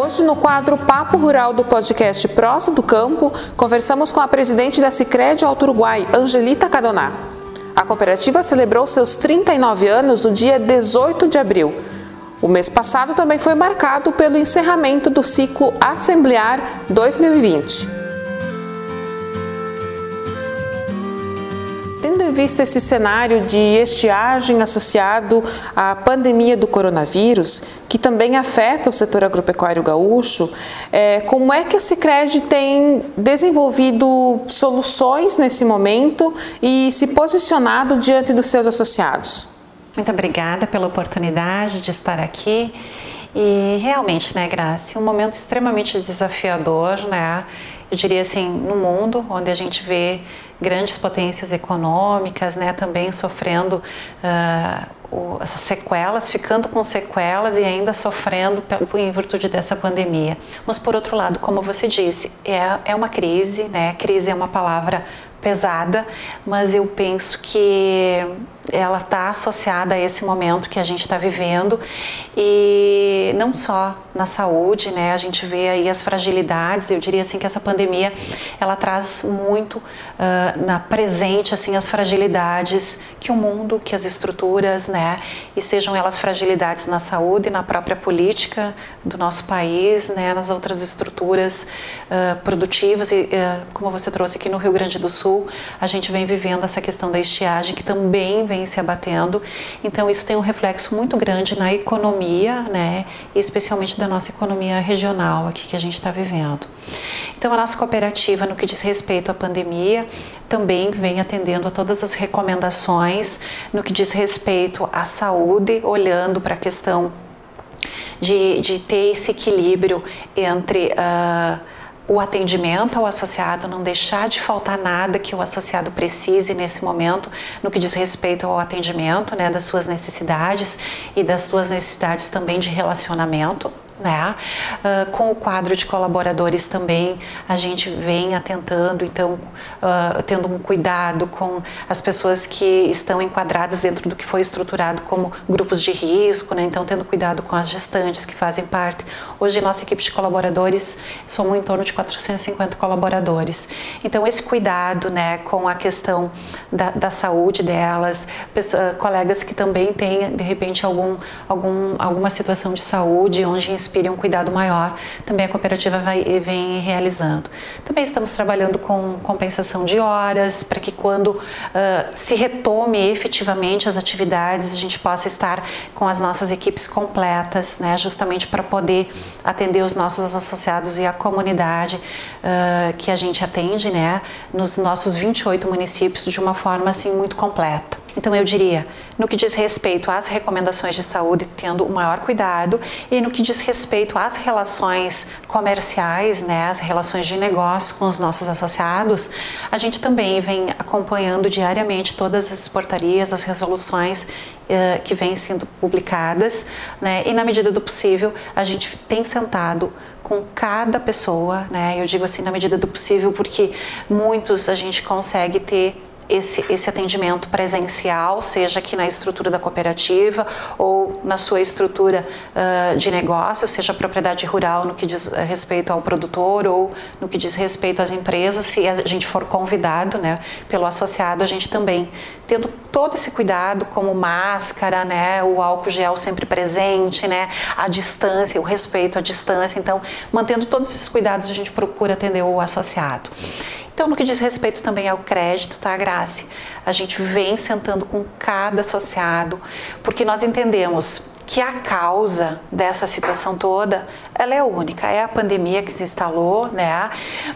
Hoje, no quadro Papo Rural do podcast Prosa do Campo, conversamos com a presidente da Cicred Alto Uruguai, Angelita Cadoná. A cooperativa celebrou seus 39 anos no dia 18 de abril. O mês passado também foi marcado pelo encerramento do ciclo Assemblear 2020. Vista esse cenário de estiagem associado à pandemia do coronavírus, que também afeta o setor agropecuário gaúcho, é, como é que a Cicred tem desenvolvido soluções nesse momento e se posicionado diante dos seus associados? Muito obrigada pela oportunidade de estar aqui. E realmente, né, Graça, um momento extremamente desafiador, né? Eu diria assim, no mundo, onde a gente vê grandes potências econômicas, né, também sofrendo uh, essas sequelas, ficando com sequelas e ainda sofrendo em virtude dessa pandemia. Mas por outro lado, como você disse, é, é uma crise, né? Crise é uma palavra pesada, mas eu penso que ela está associada a esse momento que a gente está vivendo e não só na saúde, né? A gente vê aí as fragilidades. Eu diria assim que essa pandemia ela traz muito uh, na presente assim as fragilidades que o mundo, que as estruturas, né? E sejam elas fragilidades na saúde, na própria política do nosso país, né? Nas outras estruturas uh, produtivas e uh, como você trouxe aqui no Rio Grande do Sul, a gente vem vivendo essa questão da estiagem que também vem se abatendo. Então isso tem um reflexo muito grande na economia, né, especialmente da nossa economia regional aqui que a gente está vivendo. Então a nossa cooperativa, no que diz respeito à pandemia, também vem atendendo a todas as recomendações no que diz respeito à saúde, olhando para a questão de, de ter esse equilíbrio entre uh, o atendimento ao associado, não deixar de faltar nada que o associado precise nesse momento, no que diz respeito ao atendimento, né, das suas necessidades e das suas necessidades também de relacionamento. Né? Uh, com o quadro de colaboradores também a gente vem atentando, então uh, tendo um cuidado com as pessoas que estão enquadradas dentro do que foi estruturado como grupos de risco, né? então tendo cuidado com as gestantes que fazem parte. Hoje nossa equipe de colaboradores somos em torno de 450 colaboradores. Então esse cuidado, né, com a questão da, da saúde delas, pessoas, colegas que também têm de repente algum, algum alguma situação de saúde onde inspire um cuidado maior, também a cooperativa vai, vem realizando. Também estamos trabalhando com compensação de horas, para que quando uh, se retome efetivamente as atividades, a gente possa estar com as nossas equipes completas, né, justamente para poder atender os nossos associados e a comunidade uh, que a gente atende, né, nos nossos 28 municípios de uma forma assim muito completa. Então eu diria, no que diz respeito às recomendações de saúde, tendo o maior cuidado, e no que diz respeito às relações comerciais, né, as relações de negócio com os nossos associados, a gente também vem acompanhando diariamente todas as portarias, as resoluções uh, que vêm sendo publicadas, né, e na medida do possível a gente tem sentado com cada pessoa, né, eu digo assim na medida do possível porque muitos a gente consegue ter esse, esse atendimento presencial, seja aqui na estrutura da cooperativa ou na sua estrutura uh, de negócio, seja propriedade rural no que diz respeito ao produtor ou no que diz respeito às empresas, se a gente for convidado né, pelo associado, a gente também tendo todo esse cuidado, como máscara, né, o álcool gel sempre presente, né, a distância, o respeito à distância. Então, mantendo todos esses cuidados, a gente procura atender o associado. Então, no que diz respeito também ao crédito, tá, Grace? A gente vem sentando com cada associado, porque nós entendemos que a causa dessa situação toda, ela é única, é a pandemia que se instalou, né?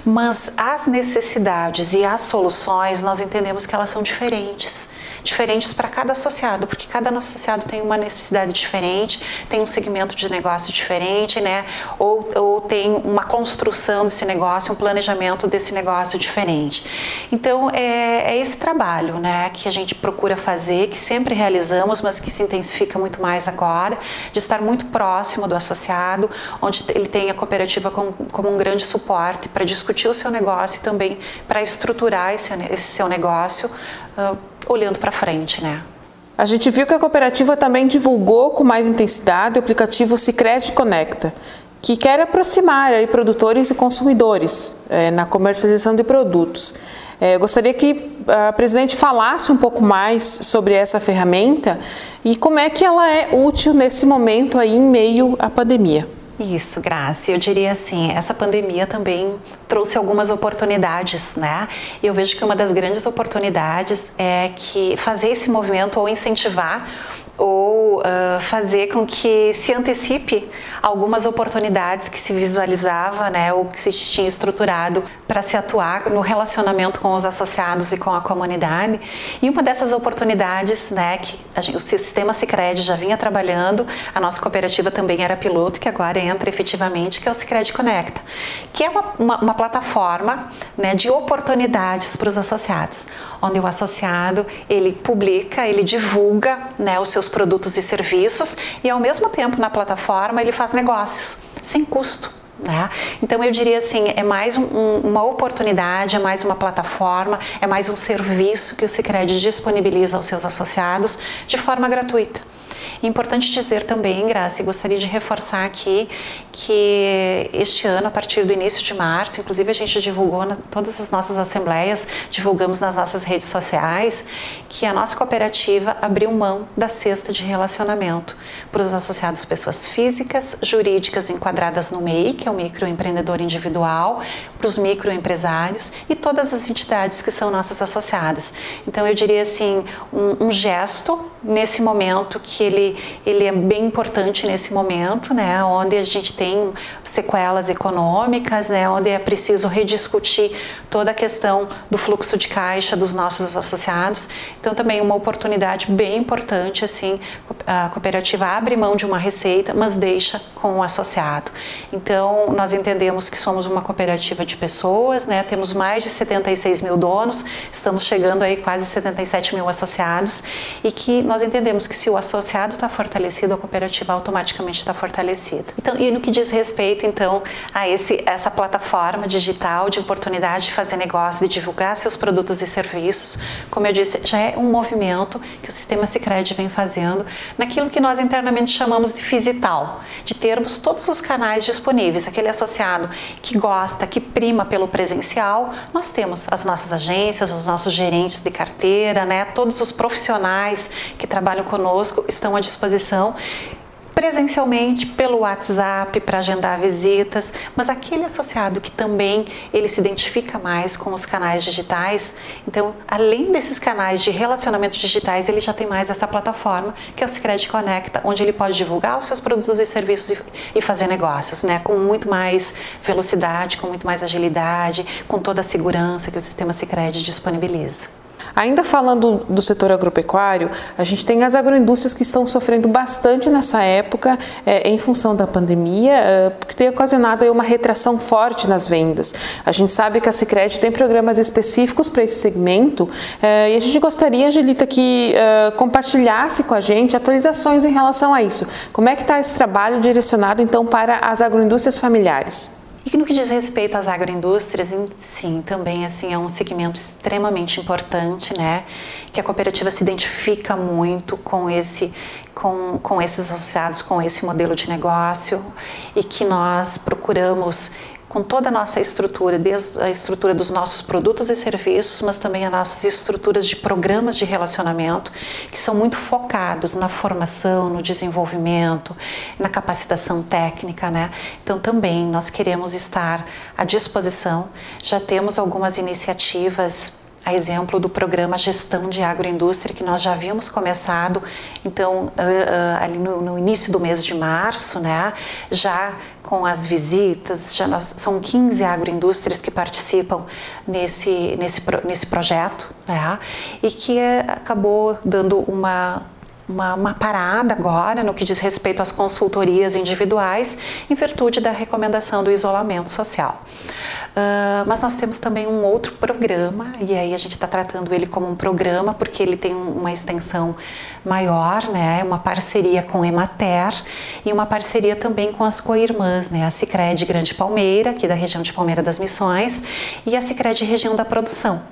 Mas as necessidades e as soluções, nós entendemos que elas são diferentes diferentes para cada associado, porque cada associado tem uma necessidade diferente, tem um segmento de negócio diferente, né? Ou, ou tem uma construção desse negócio, um planejamento desse negócio diferente. Então, é, é esse trabalho, né, que a gente procura fazer, que sempre realizamos, mas que se intensifica muito mais agora, de estar muito próximo do associado, onde ele tem a cooperativa como, como um grande suporte para discutir o seu negócio e também para estruturar esse, esse seu negócio. Uh, olhando para frente, né? A gente viu que a cooperativa também divulgou com mais intensidade o aplicativo Sicredi Conecta, que quer aproximar aí, produtores e consumidores é, na comercialização de produtos. É, gostaria que a presidente falasse um pouco mais sobre essa ferramenta e como é que ela é útil nesse momento aí em meio à pandemia. Isso, Graça. Eu diria assim, essa pandemia também trouxe algumas oportunidades, né? E eu vejo que uma das grandes oportunidades é que fazer esse movimento ou incentivar ou uh, fazer com que se antecipe algumas oportunidades que se visualizava, né, ou que se tinha estruturado para se atuar no relacionamento com os associados e com a comunidade. E uma dessas oportunidades, né, que gente, o sistema Sicredi já vinha trabalhando, a nossa cooperativa também era piloto, que agora entra efetivamente, que é o Sicredi Conecta, que é uma, uma, uma plataforma, né, de oportunidades para os associados, onde o associado ele publica, ele divulga, né, os seus produtos e serviços e ao mesmo tempo na plataforma ele faz negócios sem custo. Né? Então eu diria assim, é mais um, uma oportunidade, é mais uma plataforma, é mais um serviço que o Sicredi disponibiliza aos seus associados de forma gratuita. Importante dizer também, Graça, e gostaria de reforçar aqui que este ano, a partir do início de março, inclusive a gente divulgou na todas as nossas assembleias, divulgamos nas nossas redes sociais, que a nossa cooperativa abriu mão da cesta de relacionamento para os associados pessoas físicas, jurídicas enquadradas no MEI, que é o microempreendedor individual, para os microempresários e todas as entidades que são nossas associadas. Então eu diria assim, um, um gesto nesse momento que ele, ele é bem importante nesse momento, né, onde a gente tem sequelas econômicas, né, onde é preciso rediscutir toda a questão do fluxo de caixa dos nossos associados. Então também uma oportunidade bem importante assim, a cooperativa abre mão de uma receita, mas deixa com o associado. Então nós entendemos que somos uma cooperativa de pessoas, né, temos mais de 76 mil donos, estamos chegando aí quase 77 mil associados e que nós entendemos que se o associado está fortalecido, a cooperativa automaticamente está fortalecida. Então, e no que diz respeito, então, a esse, essa plataforma digital de oportunidade de fazer negócio, de divulgar seus produtos e serviços, como eu disse, já é um movimento que o sistema Sicredi vem fazendo naquilo que nós internamente chamamos de fisital, de termos todos os canais disponíveis. Aquele associado que gosta, que prima pelo presencial, nós temos as nossas agências, os nossos gerentes de carteira, né, todos os profissionais que trabalham conosco estão à disposição presencialmente pelo WhatsApp para agendar visitas, mas aquele associado que também ele se identifica mais com os canais digitais, então além desses canais de relacionamento digitais, ele já tem mais essa plataforma que é o Sicredi Conecta, onde ele pode divulgar os seus produtos e serviços e, fazer negócios, né, com muito mais velocidade, com muito mais agilidade, com toda a segurança que o sistema Sicredi disponibiliza. Ainda falando do setor agropecuário, a gente tem as agroindústrias que estão sofrendo bastante nessa época é, em função da pandemia, é, porque tem ocasionado uma retração forte nas vendas. A gente sabe que a Sicredi tem programas específicos para esse segmento é, e a gente gostaria, Angelita, que compartilhasse com a gente atualizações em relação a isso. Como é que está esse trabalho direcionado então para as agroindústrias familiares? E no que diz respeito às agroindústrias, sim, também assim é um segmento extremamente importante, né? Que a cooperativa se identifica muito com esse, com, com esses associados, com esse modelo de negócio e que nós procuramos com toda a nossa estrutura, desde a estrutura dos nossos produtos e serviços, mas também as nossas estruturas de programas de relacionamento, que são muito focados na formação, no desenvolvimento, na capacitação técnica, né? Então também nós queremos estar à disposição. Já temos algumas iniciativas a exemplo do programa Gestão de Agroindústria, que nós já havíamos começado, então, uh, uh, ali no, início do mês de março, né, já com as visitas, já nós, são 15 agroindústrias que participam nesse, nesse, nesse projeto, né, e que uh, acabou dando uma uma, uma, parada agora no que diz respeito às consultorias individuais, em virtude da recomendação do isolamento social. Uh, mas nós temos também um outro programa, e aí a gente está tratando ele como um programa, porque ele tem uma extensão maior, né? uma parceria com Emater e uma parceria também com as co-irmãs, né? a Cicred Grande Palmeira, aqui da região de Palmeira das Missões, e a Cicred Região da Produção.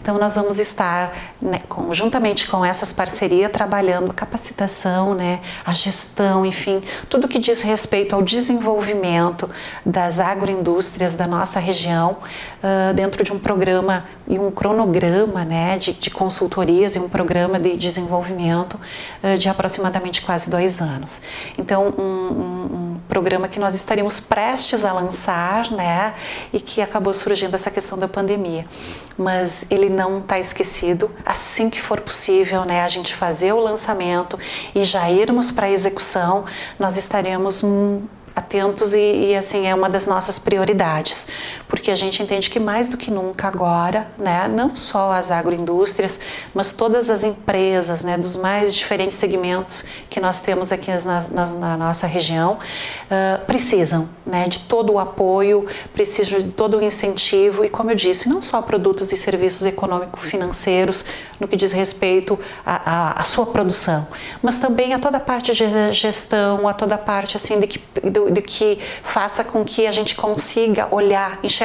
Então, nós vamos estar, né, com essas parcerias, trabalhando a capacitação, né, a gestão, enfim, tudo que diz respeito ao desenvolvimento das agroindústrias da nossa região, uh, dentro de um programa e um cronograma né, de, de consultorias e um programa de desenvolvimento uh, de aproximadamente quase dois anos. Então, um, um programa que nós estaríamos prestes a lançar, né, e que acabou surgindo essa questão da pandemia. Mas ele não está esquecido. Assim que for possível, né, a gente fazer o lançamento e já irmos para a execução, nós estaremos atentos e, e, assim é uma das nossas prioridades, porque a gente entende que mais do que nunca agora, né, não só as agroindústrias, mas todas as empresas, né, dos mais diferentes segmentos que nós temos aqui na, na, na nossa região, uh, precisam, né, de todo o apoio, precisam de todo o incentivo e, como eu disse, não só produtos e serviços econômico-financeiros no que diz respeito à sua produção, mas também a toda a parte de gestão, a toda a parte assim de que do, que faça com que a gente consiga olhar, enxergar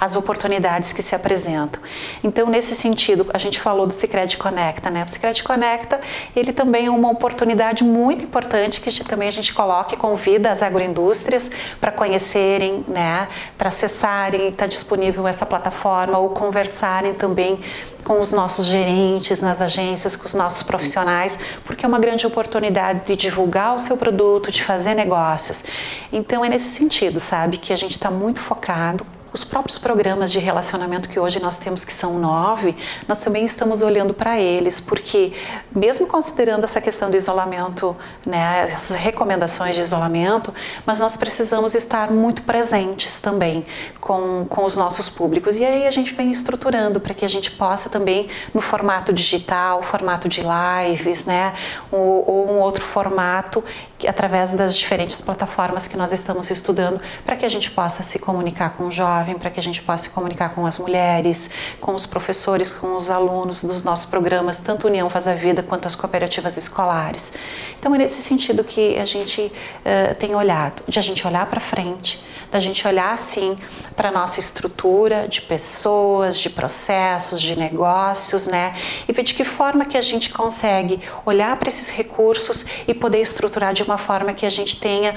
as oportunidades que se apresentam. Então, nesse sentido, a gente falou do Sicredi Conecta, né? O Sicredi Conecta, ele também é uma oportunidade muito importante que também a gente coloca e convida as agroindústrias para conhecerem, né? Para acessarem, está disponível essa plataforma ou conversarem também com os nossos gerentes nas agências, com os nossos profissionais, porque é uma grande oportunidade de divulgar o seu produto, de fazer negócios. Então é nesse sentido, sabe, que a gente está muito focado os próprios programas de relacionamento que hoje nós temos, que são nove, nós também estamos olhando para eles, porque mesmo considerando essa questão do isolamento, né, essas recomendações de isolamento, mas nós precisamos estar muito presentes também com, com os nossos públicos. E aí a gente vem estruturando para que a gente possa também, no formato digital, formato de lives, né, ou, ou um outro formato, que, através das diferentes plataformas que nós estamos estudando, para que a gente possa se comunicar com jovem, para que a gente possa se comunicar com as mulheres, com os professores, com os alunos dos nossos programas, tanto União Faz a Vida quanto as cooperativas escolares. Então é nesse sentido que a gente uh, tem olhado, de a gente olhar para frente, da gente olhar assim para a nossa estrutura de pessoas, de processos, de negócios, né? E ver de que forma que a gente consegue olhar para esses recursos e poder estruturar de uma forma que a gente tenha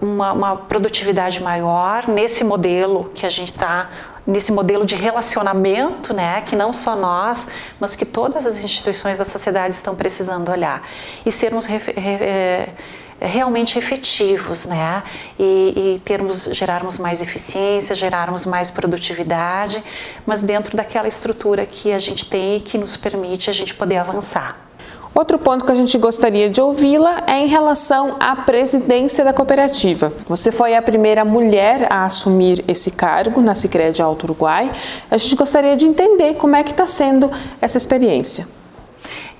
uma, uma produtividade maior nesse modelo que a gente está nesse modelo de relacionamento, né, que não só nós, mas que todas as instituições da sociedade estão precisando olhar e sermos é, realmente efetivos, né, e, e termos gerarmos mais eficiência, gerarmos mais produtividade, mas dentro daquela estrutura que a gente tem e que nos permite a gente poder avançar. Outro ponto que a gente gostaria de ouvi-la é em relação à presidência da cooperativa. Você foi a primeira mulher a assumir esse cargo na Sicredi Alto Uruguai. A gente gostaria de entender como é que está sendo essa experiência.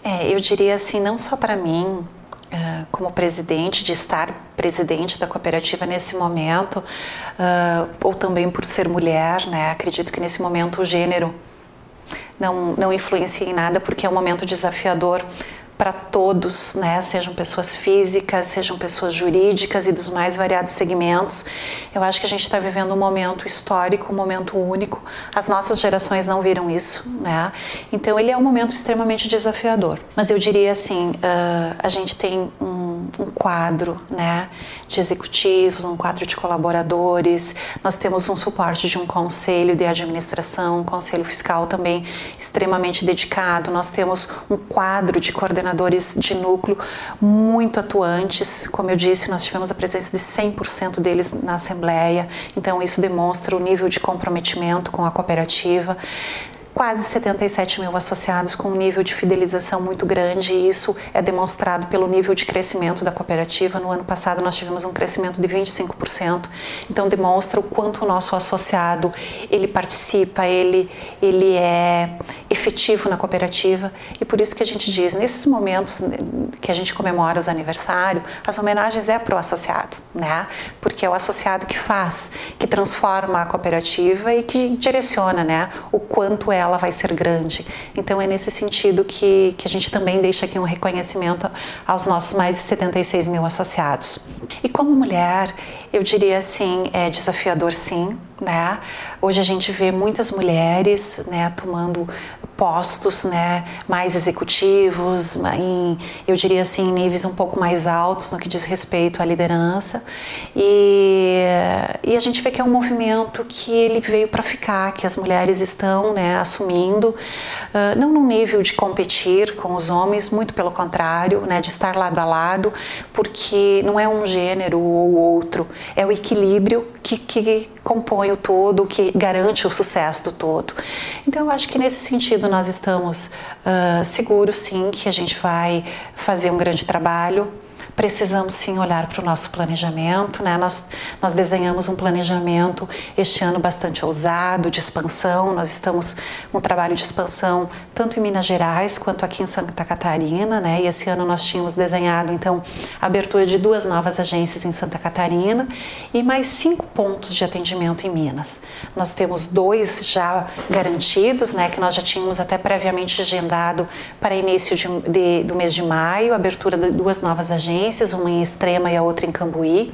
É, eu diria assim, não só para mim, Uh, como presidente, de estar presidente da cooperativa nesse momento, uh, ou também por ser mulher, né? Acredito que nesse momento o gênero não, não influencia em nada, porque é um momento desafiador para todos, né? sejam pessoas físicas, sejam pessoas jurídicas e dos mais variados segmentos. Eu acho que a gente está vivendo um momento histórico, um momento único. As nossas gerações não viram isso, né? Então ele é um momento extremamente desafiador. Mas eu diria assim, uh, a gente tem um, um quadro, né, de executivos, um quadro de colaboradores. Nós temos um suporte de um conselho de administração, um conselho fiscal também extremamente dedicado. Nós temos um quadro de coordenadores de núcleo muito atuantes. Como eu disse, nós tivemos a presença de 100% deles na Assembleia, então isso demonstra o nível de comprometimento com a cooperativa quase 77 mil associados com um nível de fidelização muito grande e isso é demonstrado pelo nível de crescimento da cooperativa. No ano passado nós tivemos um crescimento de 25%, então demonstra o quanto o nosso associado ele participa, ele, ele é efetivo na cooperativa e por isso que a gente diz, nesses momentos que a gente comemora os aniversários, as homenagens é para o associado, né? Porque é o associado que faz, que transforma a cooperativa e que direciona, né? O quanto ela vai ser grande. Então é nesse sentido que, que a gente também deixa aqui um reconhecimento aos nossos mais de 76 mil associados. E como mulher, eu diria assim, é desafiador sim, né? Hoje a gente vê muitas mulheres, né, tomando postos, né, mais executivos, em, eu diria assim, em níveis um pouco mais altos no que diz respeito à liderança. E, e a gente vê que é um movimento que ele veio para ficar, que as mulheres estão, né, assumindo, uh, não num nível de competir com os homens, muito pelo contrário, né, de estar lado a lado, porque não é um gênero ou outro, é o equilíbrio que, que compõe o todo, que garante o sucesso do todo. Então, eu acho que nesse sentido nós estamos uh, seguros, sim, que a gente vai fazer um grande trabalho precisamos sim olhar para o nosso planejamento. Né? Nós, nós desenhamos um planejamento este ano bastante ousado, de expansão. Nós estamos com um trabalho de expansão tanto em Minas Gerais quanto aqui em Santa Catarina. Né? E esse ano nós tínhamos desenhado então a abertura de duas novas agências em Santa Catarina e mais cinco pontos de atendimento em Minas. Nós temos dois já garantidos, né, que nós já tínhamos até previamente agendado para início de, de, do mês de maio, abertura de duas novas agências uma em Extrema e a outra em Cambuí.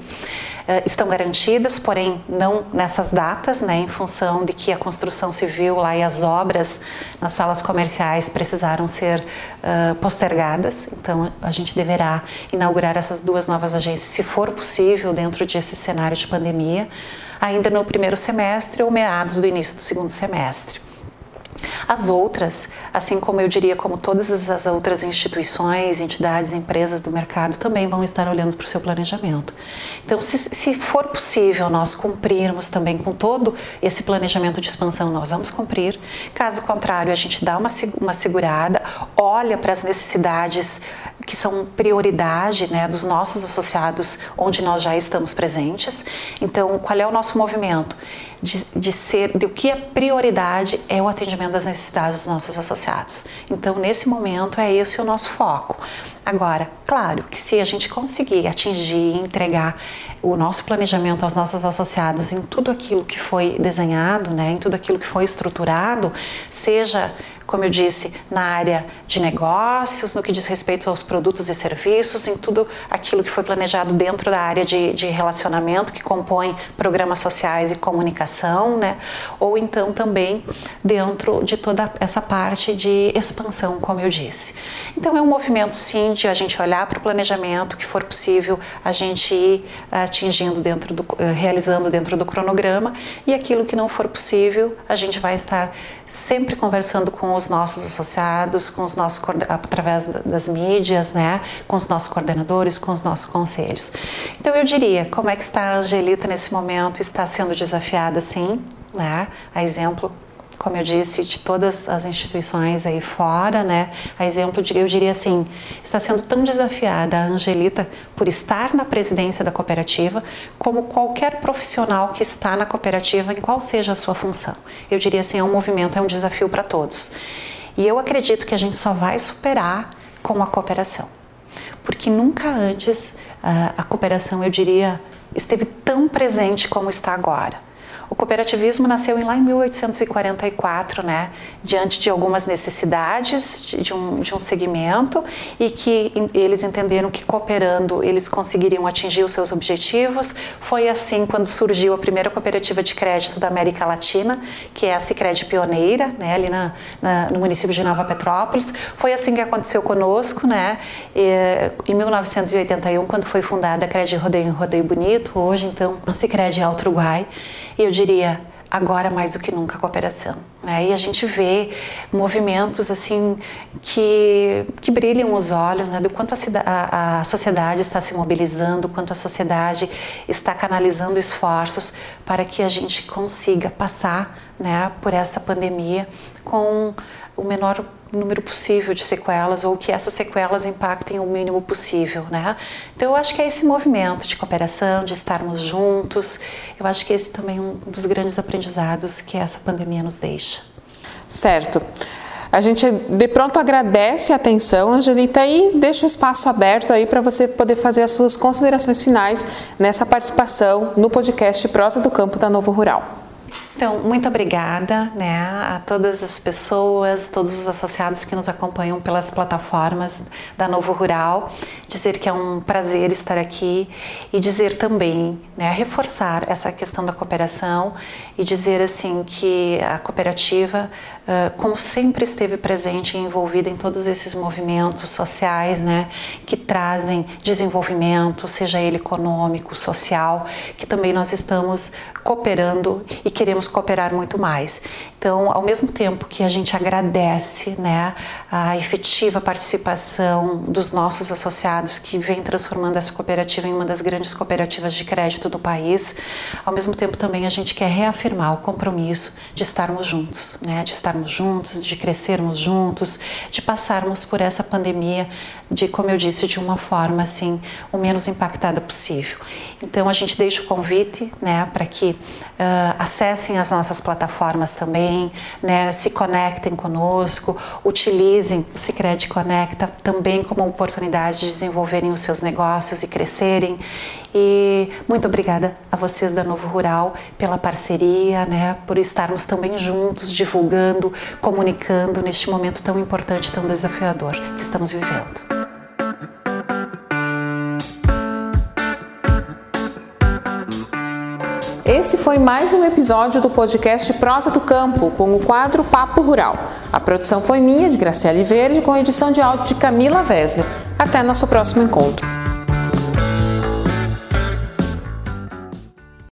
Uh, estão garantidas, porém não nessas datas, né, em função de que a construção civil lá e as obras nas salas comerciais precisaram ser uh, postergadas. Então a gente deverá inaugurar essas duas novas agências, se for possível, dentro desse cenário de pandemia, ainda no primeiro semestre ou meados do início do segundo semestre. As outras, assim como eu diria, como todas as outras instituições, entidades, empresas do mercado, também vão estar olhando para o seu planejamento. Então, se, se for possível nós cumprirmos também com todo esse planejamento de expansão, nós vamos cumprir. Caso contrário, a gente dá uma, uma segurada, olha para as necessidades que são prioridade né, dos nossos associados, onde nós já estamos presentes. Então, qual é o nosso movimento? De, de ser, de o que é prioridade é o atendimento das necessidades dos nossos associados. Então, nesse momento, é esse o nosso foco. Agora, claro que se a gente conseguir atingir e entregar o nosso planejamento aos nossos associados em tudo aquilo que foi desenhado, né, em tudo aquilo que foi estruturado, seja como eu disse, na área de negócios, no que diz respeito aos produtos e serviços, em tudo aquilo que foi planejado dentro da área de, de relacionamento, que compõe programas sociais e comunicação, né? ou então também dentro de toda essa parte de expansão, como eu disse. Então, é um movimento, sim, de a gente olhar para o planejamento, que for possível a gente ir atingindo dentro do, eh, realizando dentro do cronograma, e aquilo que não for possível, a gente vai estar sempre conversando com os nossos associados, com os nossos através das mídias, né, com os nossos coordenadores, com os nossos conselhos. Então eu diria, como é que está a Angelita nesse momento? Está sendo desafiada, sim, né? A exemplo como eu disse, de todas as instituições aí fora, né? A exemplo, de, eu diria assim, está sendo tão desafiada a Angelita por estar na presidência da cooperativa, como qualquer profissional que está na cooperativa, em qual seja a sua função. Eu diria assim, é um movimento, é um desafio para todos. E eu acredito que a gente só vai superar com a cooperação. Porque nunca antes a cooperação, eu diria, esteve tão presente como está agora. O cooperativismo nasceu lá em 1844, né, diante de algumas necessidades de um, de um segmento e que eles entenderam que cooperando eles conseguiriam atingir os seus objetivos. Foi assim quando surgiu a primeira cooperativa de crédito da América Latina, que é a Sicredi Pioneira, né, ali na, na, no município de Nova Petrópolis. Foi assim que aconteceu conosco, né, e, em 1981, quando foi fundada a Cred Rodeio Rodeio Bonito, hoje então a Sicredi Alto Uruguai. E eu diria, agora mais do que nunca cooperação. Né? E a gente vê movimentos assim que, que brilham os olhos, né? do quanto a, a, a, sociedade está se mobilizando, quanto a sociedade está canalizando esforços para que a gente consiga passar né, por essa pandemia com o menor número possível de sequelas ou que essas sequelas impactem o mínimo possível, né? Então eu acho que é esse movimento de cooperação, de estarmos juntos, eu acho que esse também é um dos grandes aprendizados que essa pandemia nos deixa. Certo. A gente de pronto agradece a atenção, Angelita, e deixa o espaço aberto aí para você poder fazer as suas considerações finais nessa participação no podcast Prosa do Campo da Novo Rural. Então, muito obrigada né, a todas as pessoas, todos os associados que nos acompanham pelas plataformas da Novo Rural. Dizer que é um prazer estar aqui e dizer também, né, reforçar essa questão da cooperação e dizer assim que a cooperativa, como sempre esteve presente e envolvida em todos esses movimentos sociais, né, que trazem desenvolvimento, seja ele econômico, social, que também nós estamos cooperando e queremos cooperar muito mais. Então, ao mesmo tempo que a gente agradece né, a efetiva participação dos nossos associados que vem transformando essa cooperativa em uma das grandes cooperativas de crédito do país, ao mesmo tempo também a gente quer reafirmar o compromisso de estarmos juntos, né, de estarmos juntos, de crescermos juntos, de passarmos por essa pandemia de, como eu disse, de uma forma assim, o menos impactada possível. Então a gente deixa o convite, né, para que uh, acessem as nossas plataformas também, né, se conectem conosco, utilizem o Sicredi Conecta também como oportunidade de desenvolverem os seus negócios e crescerem. E muito obrigada a vocês da Novo Rural pela parceria, né, por estarmos também juntos, divulgando, comunicando neste momento tão importante, tão desafiador que estamos vivendo. Esse foi mais um episódio do podcast Prosa do Campo, com o quadro Papo Rural. A produção foi minha, de Graciele Verde, com edição de áudio de Camila Vesler. Até nosso próximo encontro.